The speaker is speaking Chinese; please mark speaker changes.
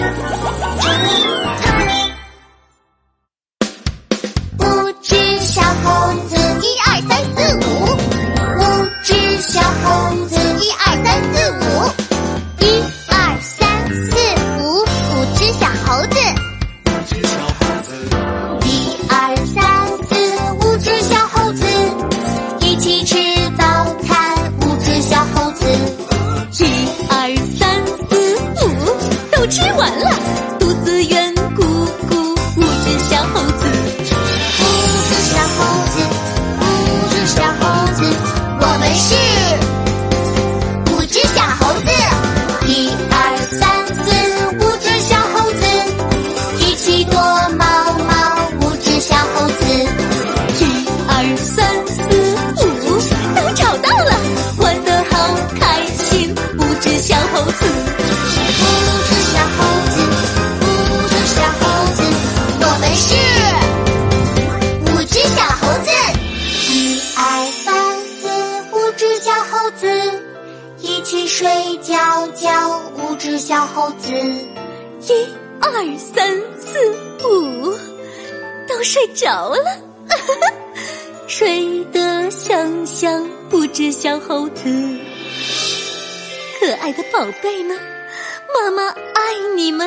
Speaker 1: 五只小猴子，一二三
Speaker 2: 完了，肚子圆鼓鼓。五只小猴子，
Speaker 1: 五只小猴子，五只小猴子，我们是五只小猴子。一二三四，五只小猴子，一起躲猫猫。五只小猴子，
Speaker 2: 一二三四五，都找到了，玩得好开心。五只小猴子，
Speaker 1: 猴子，一起睡觉觉。五只小猴子，
Speaker 2: 一二三四五，都睡着了，睡得香香。五只小猴子，可爱的宝贝们，妈妈爱你们。